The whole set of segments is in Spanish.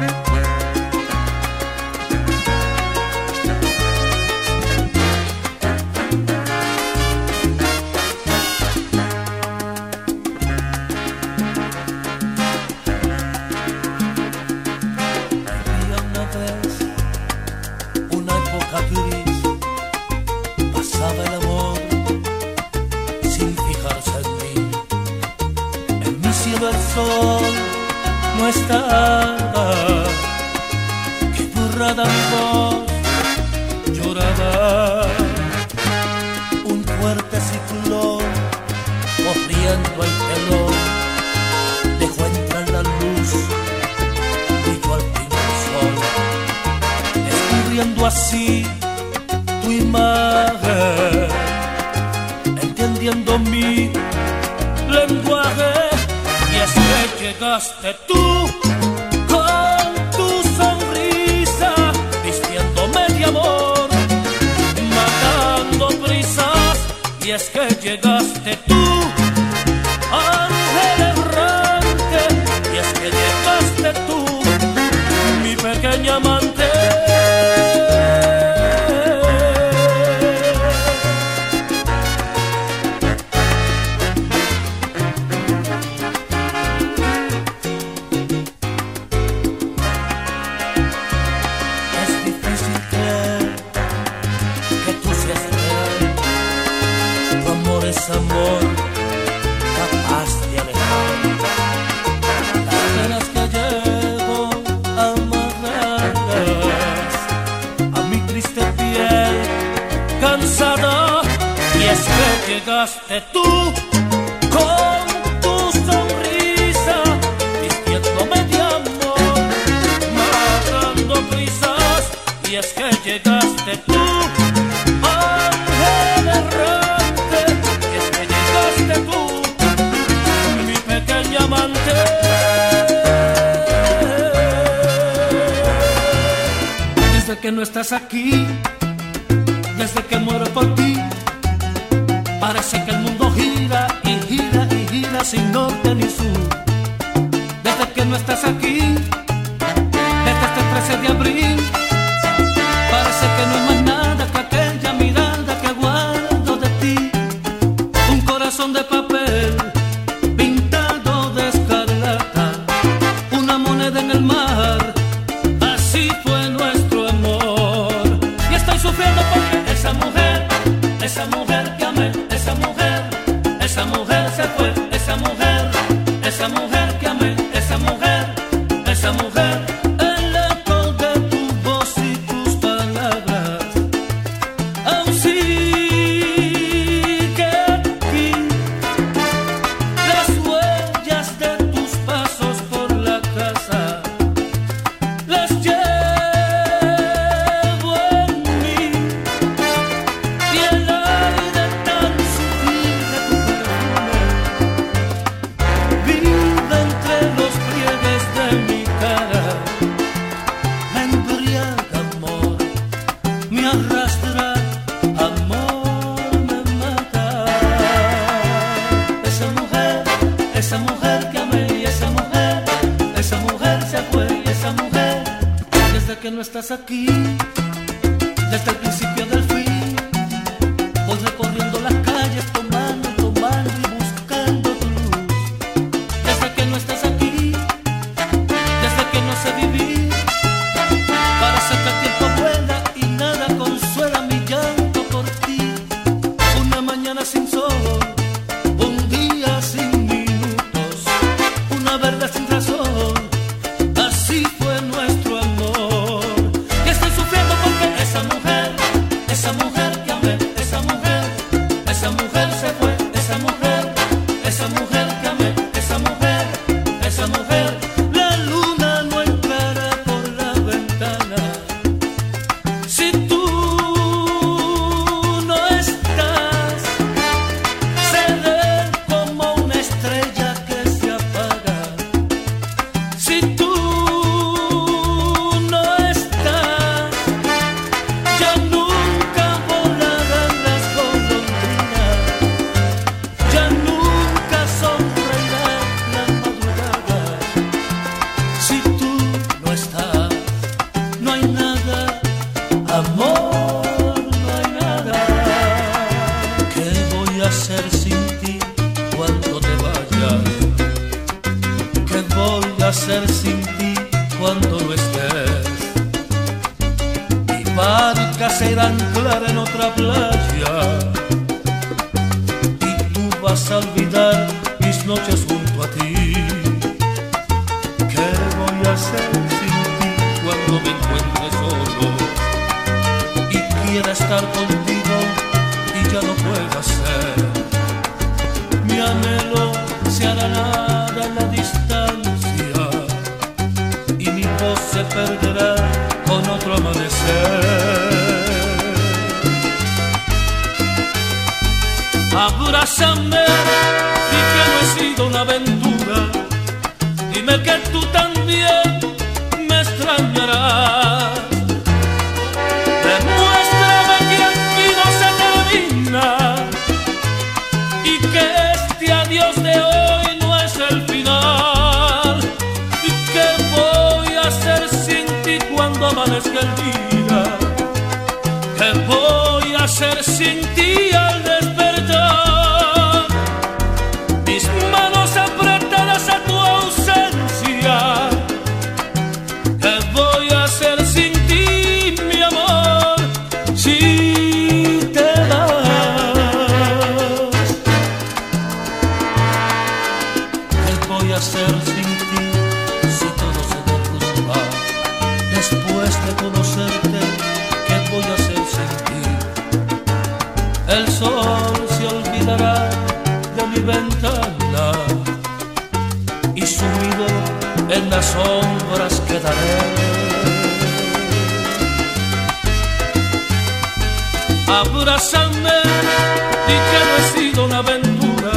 baby. llegaste tú. llegaste tú con tu sonrisa, vistiéndome de amor, matando prisas, y es que llegaste tú, ángel errante, y es que llegaste tú, mi pequeña amante. Desde que no estás aquí, desde que muero por ti de abril. aquí. ti cuando te vayas? ¿Qué voy a hacer sin ti cuando no estés? Mi barca será anclar en otra playa y tú vas a olvidar mis noches junto a ti. ¿Qué voy a hacer sin ti cuando me encuentre solo y quiera estar contigo? perderá con otro amanecer. Abrázame, di que no he sido una aventura, dime que tú tan que el día que voy a ser sin ti. sol se olvidará de mi ventana y sumido en las sombras quedaré. Abrázame, y que no he sido una aventura,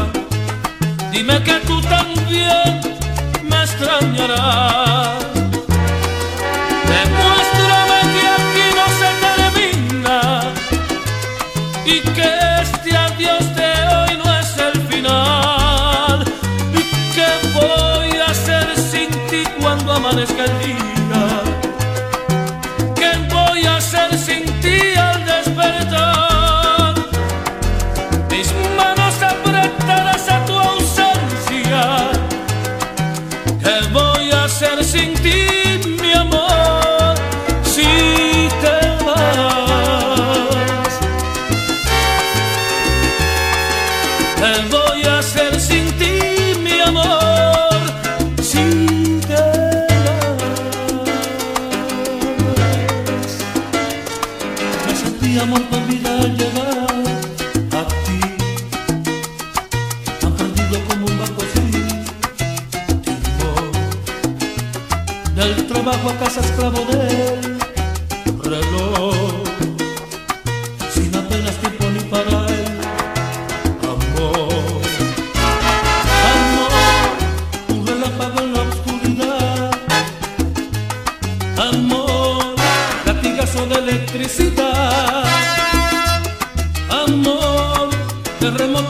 dime que tú también me extrañarás. amanezca el día. ¿Qué voy a hacer sin ti al despertar? Mis manos apretadas a tu ausencia. ¿Qué voy a hacer sin ti?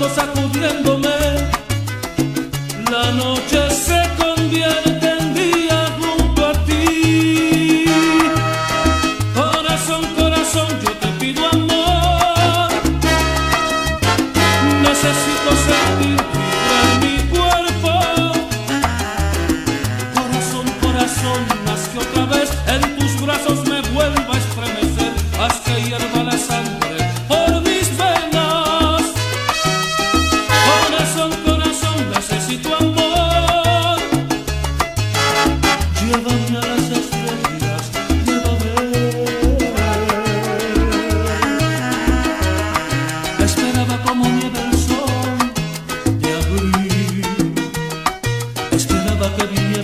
sacudiendo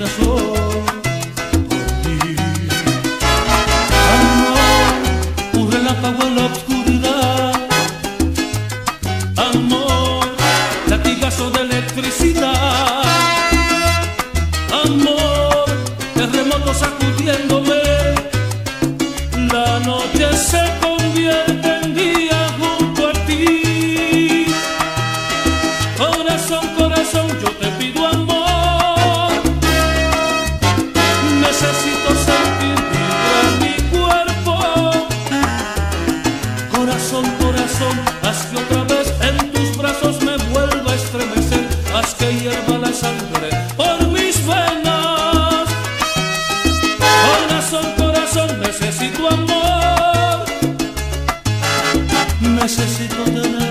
sou. necesito tener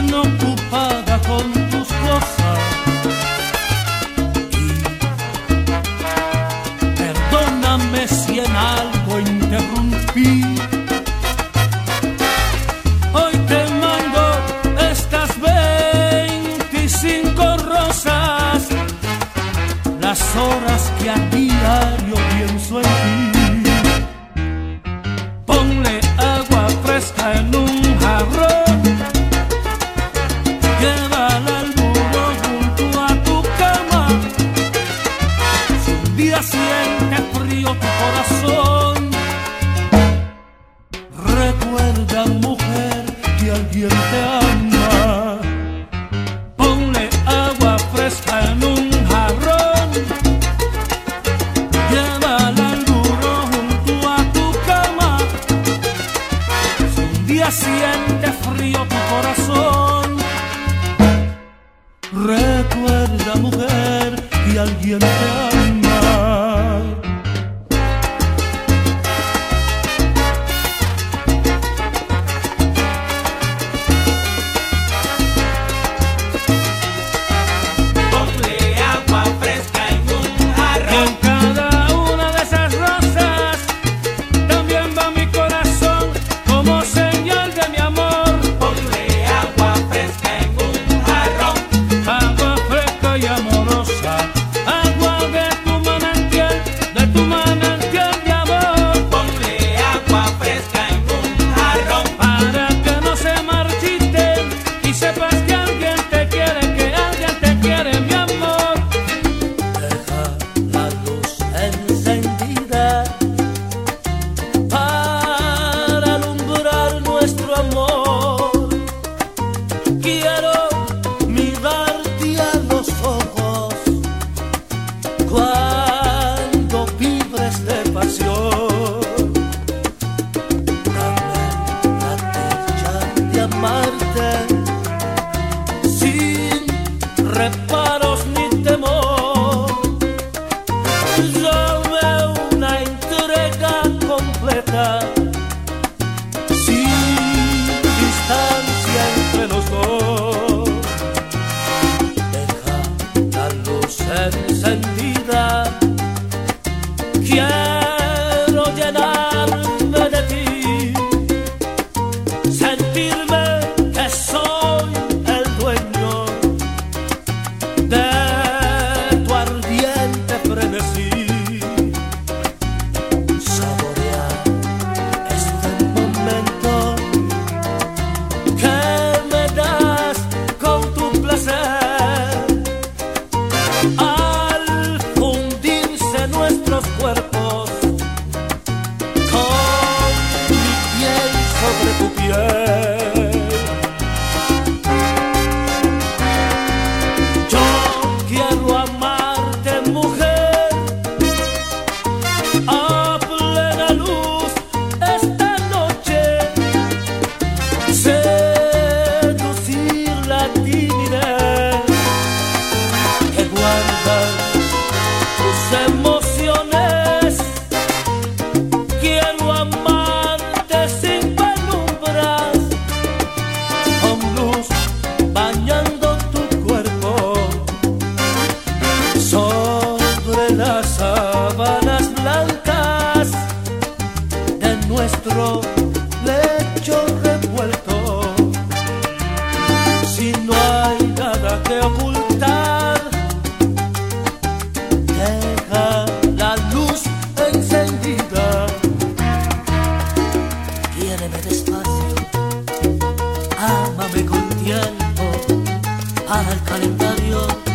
tan ocupada con tus cosas. Perdóname si en algo interrumpí. Hoy te mando estas 25 rosas, las horas el calendario